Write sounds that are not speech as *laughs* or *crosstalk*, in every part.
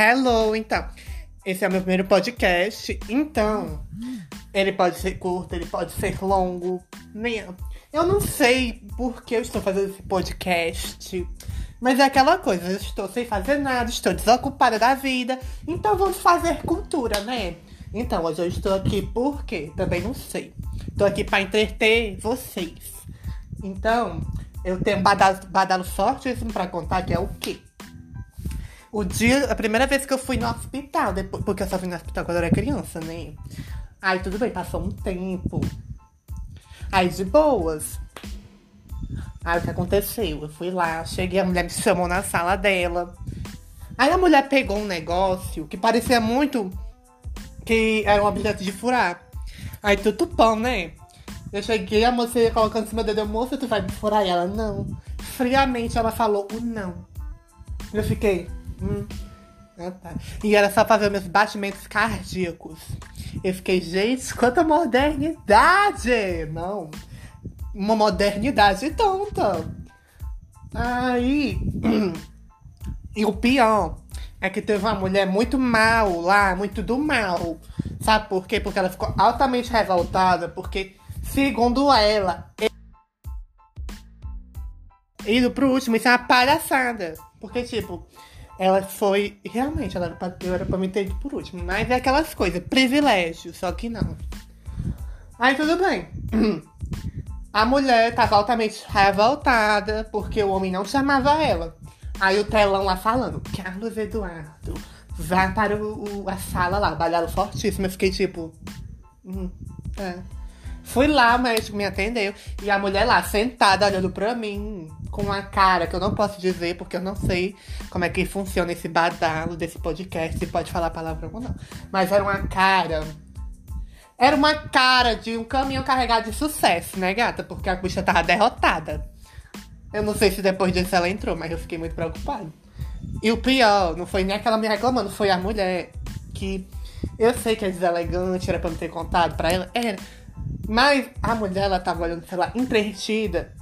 Hello, então. Esse é o meu primeiro podcast. Então, ele pode ser curto, ele pode ser longo. Nem... Eu não sei por que eu estou fazendo esse podcast. Mas é aquela coisa, eu estou sem fazer nada, estou desocupada da vida. Então vamos fazer cultura, né? Então, hoje eu estou aqui porque também não sei. Estou aqui para entreter vocês. Então, eu tenho badalo, badalo fortíssimo para contar que é o quê? O dia, a primeira vez que eu fui no hospital, depois, porque eu só fui no hospital quando eu era criança, né? Aí tudo bem, passou um tempo. Aí de boas. Aí o que aconteceu? Eu fui lá, cheguei, a mulher me chamou na sala dela. Aí a mulher pegou um negócio que parecia muito que era um objeto de furar. Aí tudo pão, né? Eu cheguei, a moça ia colocando em cima do dedo, moça, tu vai me furar? E ela, não. Friamente ela falou o não. Eu fiquei, Hum. Ah, tá. E era só fazer meus batimentos cardíacos. Eu fiquei, gente, quanta modernidade! Não, uma modernidade tonta. Aí, *clears throat* e o pior é que teve uma mulher muito mal lá, muito do mal. Sabe por quê? Porque ela ficou altamente revoltada, porque, segundo ela, indo pro último, isso é uma palhaçada. Porque, tipo, ela foi. Realmente, ela era pra, eu era pra me ter ido por último. Mas é aquelas coisas, privilégio, só que não. Aí tudo bem. *clears throat* A mulher tava altamente revoltada porque o homem não chamava ela. Aí o telão lá falando, Carlos Eduardo, vá para o, o a sala lá, badalo fortíssimo. Eu fiquei tipo. Hum, é. Fui lá, médico me atendeu. E a mulher lá, sentada, olhando pra mim, com uma cara que eu não posso dizer, porque eu não sei como é que funciona esse badalo desse podcast, se pode falar palavra ou não. Mas era uma cara. Era uma cara de um caminhão carregado de sucesso, né, gata? Porque a bicha tava derrotada. Eu não sei se depois disso ela entrou, mas eu fiquei muito preocupado. E o pior, não foi nem aquela me reclamando, foi a mulher que. Eu sei que é deselegante, era pra não ter contado pra ela. Era. Mas a mulher, ela tava olhando, sei lá, entretida,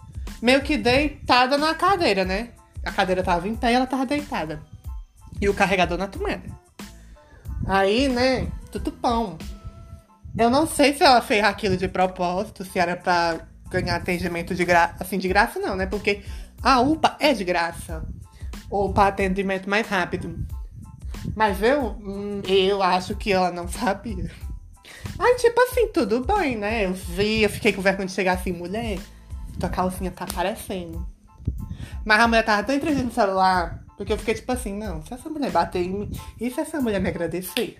meio que deitada na cadeira, né? A cadeira tava em pé e ela tava deitada. E o carregador na tomada. Aí, né, tudo pão. Eu não sei se ela fez aquilo de propósito, se era pra ganhar atendimento de graça. Assim, de graça não, né? Porque a UPA é de graça. Ou para atendimento mais rápido. Mas eu, hum, eu acho que ela não sabia. Aí, tipo assim, tudo bem, né? Eu vi, eu fiquei com vergonha de chegar assim, mulher, tua calcinha tá aparecendo. Mas a mulher tava tão entretida no celular, porque eu fiquei tipo assim, não, se essa mulher bater em mim, e se essa mulher me agradecer?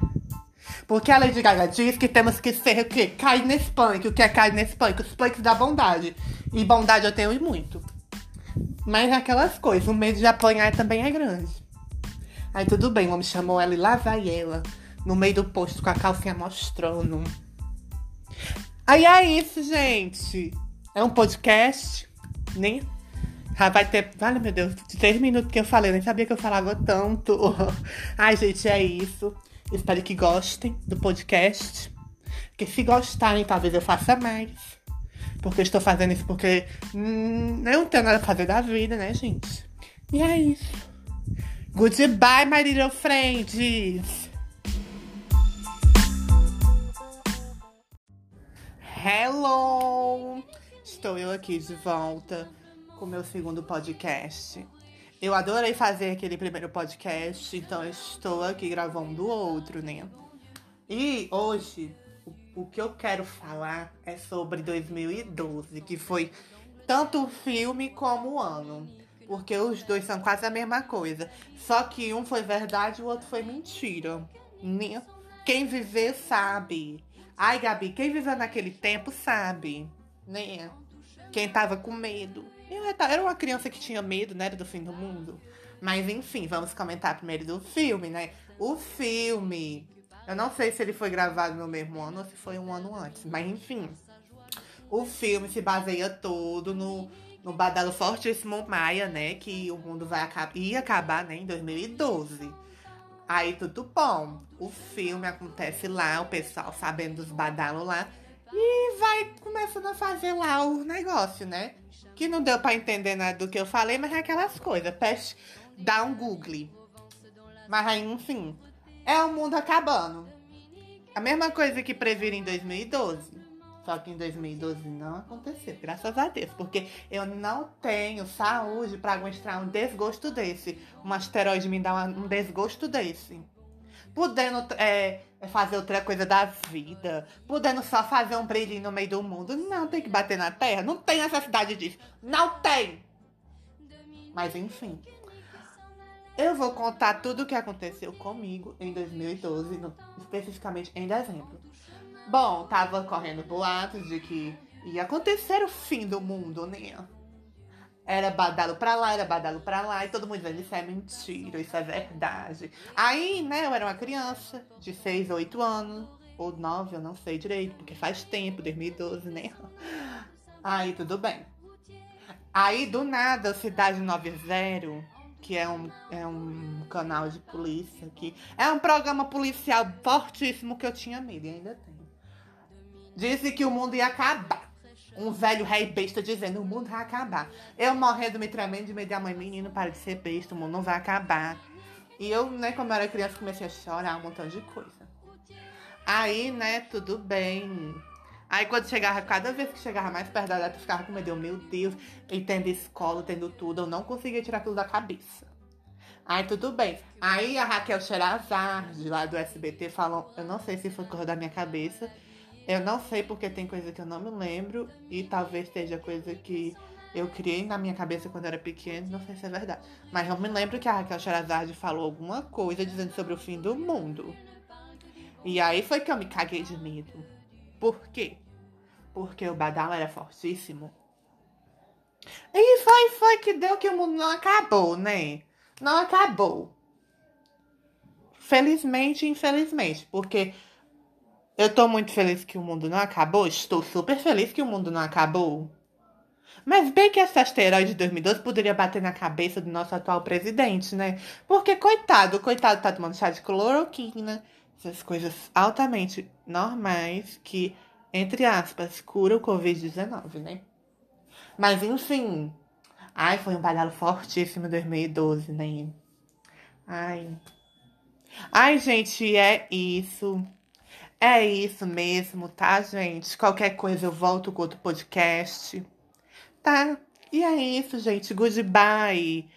Porque a Lady Gaga diz que temos que ser o quê? Cair nesse punk. O que é cair nesse punk? Os punks da bondade. E bondade eu tenho muito. Mas é aquelas coisas, o medo de apanhar também é grande. Aí tudo bem, o homem chamou ela e lá vai ela no meio do posto com a calcinha mostrando. Aí é isso, gente. É um podcast, né? Já vai ter. Vale, meu Deus, de três minutos que eu falei, nem sabia que eu falava tanto. *laughs* Ai, gente, é isso. Espero que gostem do podcast. Porque se gostarem, talvez eu faça mais. Porque estou fazendo isso porque hum, eu não tenho nada a fazer da vida, né, gente? E é isso. Goodbye, my little friends. Hello! Estou eu aqui de volta com meu segundo podcast. Eu adorei fazer aquele primeiro podcast, então estou aqui gravando outro, né? E hoje, o, o que eu quero falar é sobre 2012, que foi tanto o filme como o ano. Porque os dois são quase a mesma coisa. Só que um foi verdade e o outro foi mentira. Né? Quem viver sabe. Ai, Gabi, quem viveu naquele tempo sabe, né? Quem tava com medo. Eu era uma criança que tinha medo, né? Do fim do mundo. Mas enfim, vamos comentar primeiro do filme, né? O filme. Eu não sei se ele foi gravado no mesmo ano ou se foi um ano antes. Mas enfim. O filme se baseia todo no, no Badalo Fortíssimo Maia, né? Que o mundo vai acabar, ia acabar, né? Em 2012. Aí tudo bom. O filme acontece lá, o pessoal sabendo dos badalos lá. E vai começando a fazer lá o negócio, né? Que não deu para entender nada do que eu falei, mas é aquelas coisas. Peste, dá um Google. Mas aí, enfim, é o mundo acabando. A mesma coisa que previram em 2012. Só que em 2012 não aconteceu, graças a Deus. Porque eu não tenho saúde para aguentar um desgosto desse. Um asteroide me dá um desgosto desse. Podendo é, fazer outra coisa da vida. Podendo só fazer um brilhinho no meio do mundo. Não tem que bater na terra. Não tem necessidade disso. Não tem! Mas enfim. Eu vou contar tudo o que aconteceu comigo em 2012, no, especificamente em dezembro. Bom, tava correndo boatos de que ia acontecer o fim do mundo, né? Era badalo pra lá, era badalo pra lá, e todo mundo dizendo isso é mentira, isso é verdade. Aí, né, eu era uma criança de 6, 8 anos, ou 9, eu não sei direito, porque faz tempo, 2012, né? Aí, tudo bem. Aí, do nada, Cidade 90, que é um, é um canal de polícia aqui, é um programa policial fortíssimo que eu tinha medo e ainda tenho. Disse que o mundo ia acabar. Um velho rei besta dizendo: o mundo vai acabar. Eu morrendo, me tremendo de medo da mãe, menino, para de ser besta, o mundo não vai acabar. E eu, né, quando eu era criança, comecei a chorar um montão de coisa. Aí, né, tudo bem. Aí quando chegava, cada vez que chegava mais perto da data, eu ficava com medo. Meu Deus, e tendo escola, tendo tudo, eu não conseguia tirar tudo da cabeça. Aí tudo bem. Aí a Raquel Sherazade, lá do SBT, falou, eu não sei se foi coisa da minha cabeça, eu não sei porque tem coisa que eu não me lembro e talvez seja coisa que eu criei na minha cabeça quando eu era pequeno, não sei se é verdade. Mas eu me lembro que a Raquel Sherazade falou alguma coisa dizendo sobre o fim do mundo. E aí foi que eu me caguei de medo. Por quê? Porque o badalo era fortíssimo. E foi, foi que deu que o mundo não acabou, né? Não acabou. Felizmente, infelizmente, porque eu tô muito feliz que o mundo não acabou. Estou super feliz que o mundo não acabou. Mas bem que esse asteroide de 2012 poderia bater na cabeça do nosso atual presidente, né? Porque, coitado, coitado tá tomando chá de cloroquina, essas coisas altamente normais que, entre aspas, cura o Covid-19, né? Mas, enfim. Ai, foi um badalo fortíssimo 2012, né? Ai. Ai, gente, é isso. É isso mesmo, tá, gente? Qualquer coisa eu volto com outro podcast. Tá? E é isso, gente. Goodbye.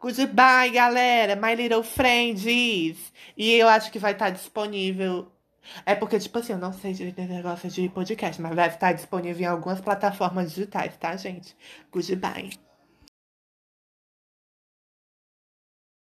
Goodbye, galera. My Little Friends. E eu acho que vai estar disponível. É porque, tipo assim, eu não sei desse negócio de podcast, mas vai estar disponível em algumas plataformas digitais, tá, gente? Goodbye.